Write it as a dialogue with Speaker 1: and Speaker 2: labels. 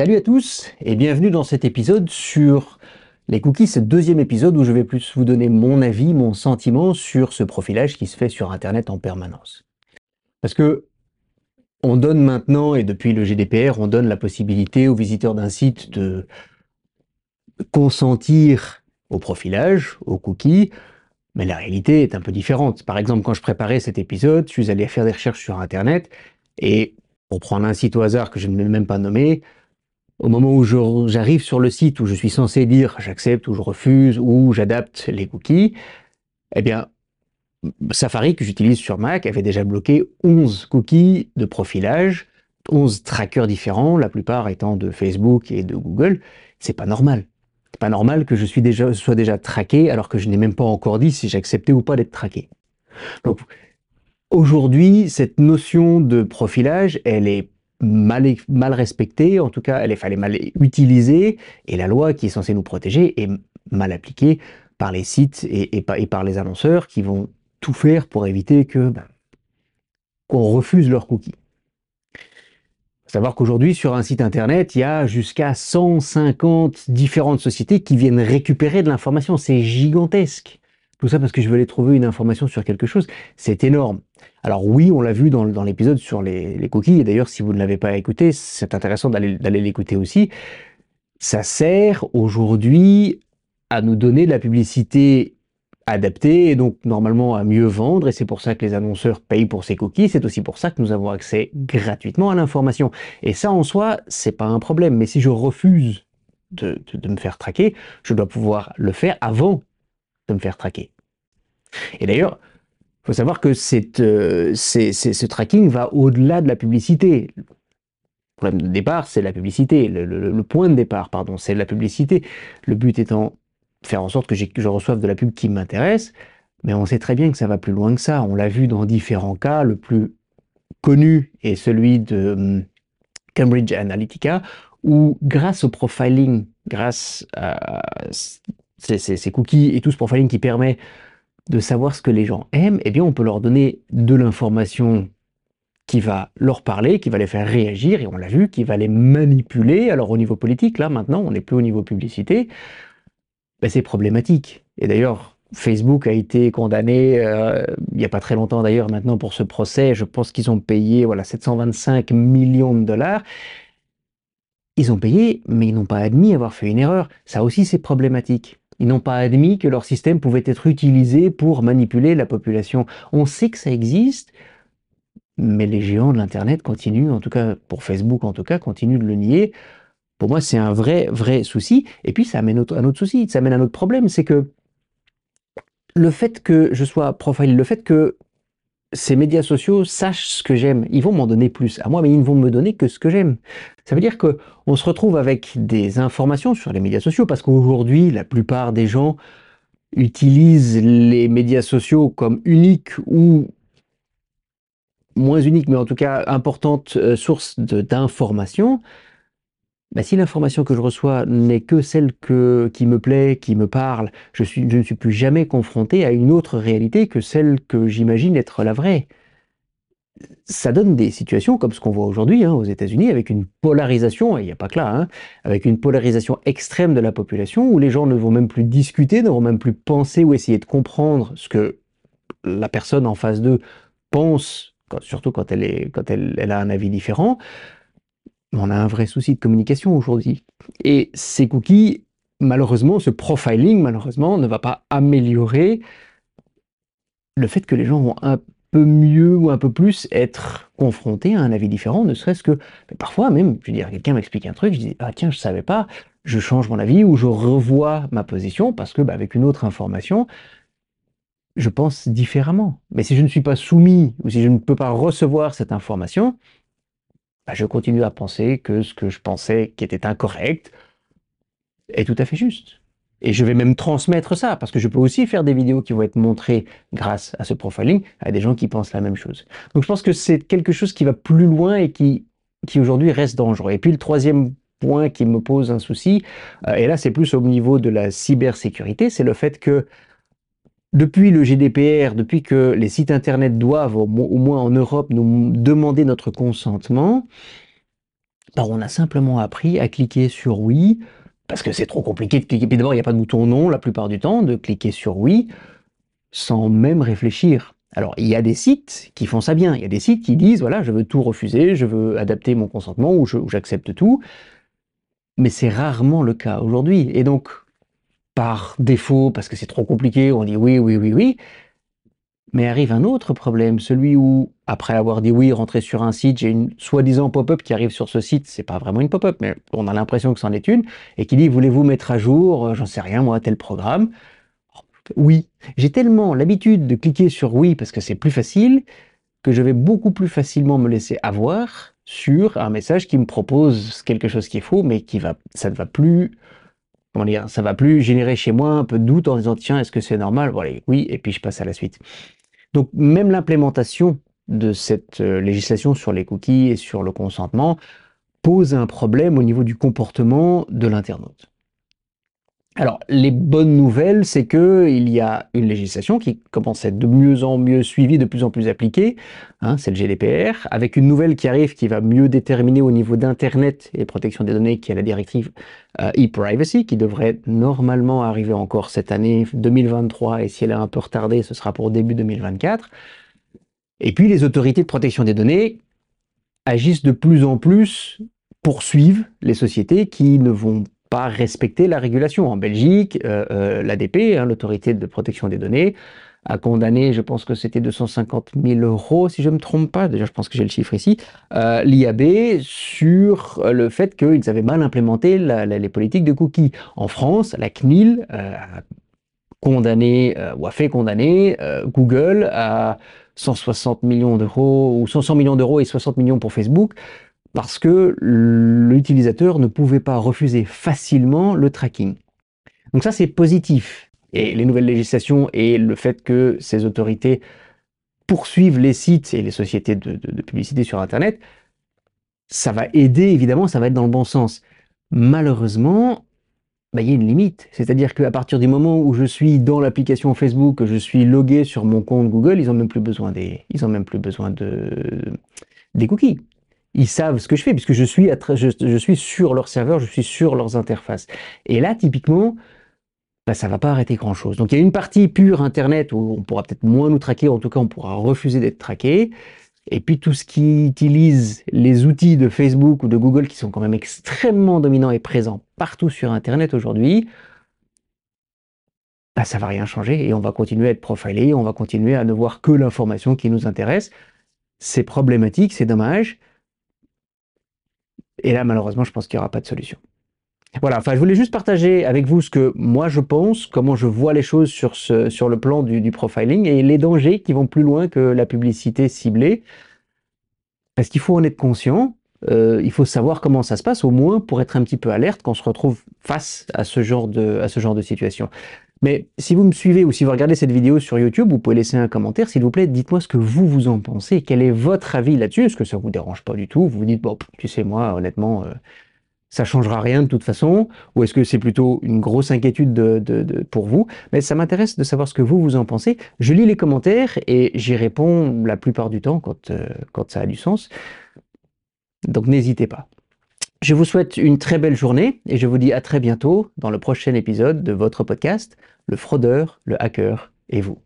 Speaker 1: Salut à tous et bienvenue dans cet épisode sur les cookies, ce deuxième épisode où je vais plus vous donner mon avis, mon sentiment sur ce profilage qui se fait sur Internet en permanence. Parce que on donne maintenant, et depuis le GDPR, on donne la possibilité aux visiteurs d'un site de consentir au profilage, aux cookies, mais la réalité est un peu différente. Par exemple, quand je préparais cet épisode, je suis allé faire des recherches sur Internet, et pour prendre un site au hasard que je ne vais même pas nommer, au moment où j'arrive sur le site où je suis censé dire j'accepte ou je refuse ou j'adapte les cookies, eh bien, Safari que j'utilise sur Mac avait déjà bloqué 11 cookies de profilage, 11 trackers différents, la plupart étant de Facebook et de Google. C'est pas normal. C'est pas normal que je sois déjà traqué alors que je n'ai même pas encore dit si j'acceptais ou pas d'être traqué. Aujourd'hui, cette notion de profilage, elle est mal, mal respectée, en tout cas, elle est, fallait mal utilisée, et la loi qui est censée nous protéger est mal appliquée par les sites et, par les annonceurs qui vont tout faire pour éviter que ben, qu'on refuse leurs cookies. Savoir qu'aujourd'hui, sur un site internet, il y a jusqu'à 150 différentes sociétés qui viennent récupérer de l'information. C'est gigantesque. Tout ça parce que je veux aller trouver une information sur quelque chose. C'est énorme. Alors oui, on l'a vu dans, l'épisode sur les, cookies, et d'ailleurs si vous ne l'avez pas écouté, c'est intéressant d'aller l'écouter aussi. Ça sert aujourd'hui à nous donner de la publicité adaptée et donc normalement à mieux vendre et c'est pour ça que les annonceurs payent pour ces cookies, c'est aussi pour ça que nous avons accès gratuitement à l'information. Et ça en soi, c'est pas un problème, mais si je refuse de me faire traquer, je dois pouvoir le faire avant de me faire traquer. Et d'ailleurs, il faut savoir que euh, ce tracking va au-delà de la publicité. Le problème de départ, c'est la publicité. Le, point de départ, pardon, c'est la publicité. Le but étant faire en sorte que, je reçoive de la pub qui m'intéresse, mais on sait très bien que ça va plus loin que ça. On l'a vu dans différents cas. Le plus connu est celui de hum, Cambridge Analytica, où grâce au profiling, grâce à ces cookies et tout ce profiling qui permet de savoir ce que les gens aiment, eh bien on peut leur donner de l'information qui va leur parler, qui va les faire réagir, et on l'a vu, qui va les manipuler. Alors au niveau politique, là maintenant, on n'est plus au niveau publicité, ben, c'est problématique. Et d'ailleurs, Facebook a été condamné euh, il n'y a pas très longtemps d'ailleurs maintenant pour ce procès. Je pense qu'ils ont payé voilà 725 millions de dollars. Ils ont payé, mais ils n'ont pas admis avoir fait une erreur. Ça aussi, c'est problématique. Ils n'ont pas admis que leur système pouvait être utilisé pour manipuler la population. On sait que ça existe, mais les géants de l'Internet continuent, en tout cas pour Facebook en tout cas, continuent de le nier. Pour moi, c'est un vrai, vrai souci. Et puis, ça amène un autre souci, ça amène un autre problème, c'est que le fait que je sois profil, le fait que ces médias sociaux sachent ce que j'aime. Ils vont m'en donner plus à moi, mais ils ne vont me donner que ce que j'aime. Ça veut dire que on se retrouve avec des informations sur les médias sociaux parce qu'aujourd'hui, la plupart des gens utilisent les médias sociaux comme unique ou moins unique, mais en tout cas importante euh, source d'information. Bah, si l'information que je reçois n'est que celle qui me plaît, qui me parle, je, ne suis plus jamais confronté à une autre réalité que celle que j'imagine être la vraie. Ça donne des situations comme ce qu'on voit aujourd'hui hein, aux États-Unis, avec une polarisation, et il n'y a pas que là, hein, avec une polarisation extrême de la population, où les gens ne vont même plus discuter, ne vont même plus penser ou essayer de comprendre ce que la personne en face d'eux pense, surtout quand elle a un avis différent on a un vrai souci de communication aujourd'hui. Et ces cookies, malheureusement, ce profiling, malheureusement, ne va pas améliorer le fait que les gens vont un peu mieux ou un peu plus être confrontés à un avis différent, ne serait-ce que parfois même, je veux dire, quelqu'un m'explique un truc, je dis ah tiens je savais pas, je change mon avis ou je revois ma position parce que bah, avec une autre information, je pense différemment. Mais si je ne suis pas soumis ou si je ne peux pas recevoir cette information, bah, je continue à penser que ce que je pensais qui était incorrect est tout à fait juste. Et je vais même transmettre ça, parce que je peux aussi faire des vidéos qui vont être montrées grâce à ce profiling à des gens qui pensent la même chose. Donc je pense que c'est quelque chose qui va plus loin et qui, qui aujourd'hui reste dangereux. Et puis le troisième point qui me pose un souci, euh, et là c'est plus au niveau de la cybersécurité, c'est le fait que depuis le GDPR, depuis que les sites internet doivent, au moins en Europe, nous demander notre consentement, bah, on a simplement appris à cliquer sur oui, parce que c'est trop compliqué de cliquer. D'abord, il n'y a pas de bouton non la plupart du temps, de cliquer sur oui sans même réfléchir. Alors, il y a des sites qui font ça bien. Il y a des sites qui disent, voilà, je veux tout refuser, je veux adapter mon consentement ou j'accepte tout. Mais c'est rarement le cas aujourd'hui. Et donc, par défaut, parce que c'est trop compliqué, on dit oui, oui, oui, oui. Mais arrive un autre problème, celui où, après avoir dit oui, rentrer sur un site, j'ai une soi-disant pop-up qui arrive sur ce site, c'est pas vraiment une pop-up, mais on a l'impression que c'en est une, et qui dit voulez-vous mettre à jour, euh, j'en sais rien moi, tel programme? Oui. J'ai tellement l'habitude de cliquer sur oui parce que c'est plus facile, que je vais beaucoup plus facilement me laisser avoir sur un message qui me propose quelque chose qui est faux, mais qui va, ça ne va plus comment dire, ça va plus générer chez moi un peu de doute en disant tiens, est-ce que c'est normal? Voilà, oui, et puis je passe à la suite. Donc même l'implémentation de cette euh, législation sur les cookies et sur le consentement pose un problème au niveau du comportement de l'internaute. Alors, les bonnes nouvelles, c'est que il y a une législation qui commence à être de mieux en mieux suivie, de plus en plus appliquée. Hein, c'est le GDPR, avec une nouvelle qui arrive qui va mieux déterminer au niveau d'Internet et protection des données, qui est la directive euh, e-privacy, qui devrait normalement arriver encore cette année 2023, et si elle est un peu retardée, ce sera pour début 2024. Et puis, les autorités de protection des données agissent de plus en plus, poursuivent les sociétés qui ne vont pas respecter la régulation. En Belgique, euh, euh, l'ADP, hein, l'autorité de protection des données, a condamné, je pense que c'était 250 000 euros, si je ne me trompe pas, déjà je pense que j'ai le chiffre ici, euh, l'IAB sur le fait qu'ils avaient mal implémenté les politiques de cookies. En France, la CNIL a condamné, ou a fait condamner Google à 160 millions d'euros, ou 100 millions d'euros et 60 millions pour Facebook, parce que l'utilisateur ne pouvait pas refuser facilement le tracking. Donc ça, c'est positif. Et les nouvelles législations et le fait que ces autorités poursuivent les sites et les sociétés de, publicité sur Internet, ça va aider, évidemment, ça va être dans le bon sens. Malheureusement, bah, il y a une limite. C'est-à-dire qu'à partir du moment où je suis dans l'application Facebook, que je suis logué sur mon compte Google, ils n'ont même plus besoin des, ils ont même plus besoin de, des cookies ils savent ce que je fais puisque je suis, je, suis sur leur serveur, je suis sur leurs interfaces. Et là, typiquement, bah, ça va pas arrêter grand-chose. Donc il y a une partie pure Internet où on pourra peut-être moins nous traquer, en tout cas on pourra refuser d'être traqué. Et puis tout ce qui utilise les outils de Facebook ou de Google qui sont quand même extrêmement dominants et présents partout sur Internet aujourd'hui, bah, ça va rien changer et on va continuer à être profilé, on va continuer à ne voir que l'information qui nous intéresse. C'est problématique, c'est dommage. Et là, malheureusement, je pense qu'il n'y aura pas de solution. Voilà, enfin, je voulais juste partager avec vous ce que moi je pense, comment je vois les choses sur, ce, sur le plan du, profiling et les dangers qui vont plus loin que la publicité ciblée. Parce qu'il faut en être conscient, euh, il faut savoir comment ça se passe, au moins pour être un petit peu alerte quand on se retrouve face à ce genre de, à ce genre de situation. Mais si vous me suivez ou si vous regardez cette vidéo sur YouTube, vous pouvez laisser un commentaire, s'il vous plaît, dites-moi ce que vous vous en pensez, quel est votre avis là-dessus, est-ce que ça vous dérange pas du tout, vous vous dites, bon, tu sais, moi, honnêtement, euh, ça changera rien de toute façon, ou est-ce que c'est plutôt une grosse inquiétude de, pour vous? Mais ça m'intéresse de savoir ce que vous vous en pensez. Je lis les commentaires et j'y réponds la plupart du temps quand, euh, quand ça a du sens. Donc n'hésitez pas. Je vous souhaite une très belle journée et je vous dis à très bientôt dans le prochain épisode de votre podcast, Le fraudeur, le hacker et vous.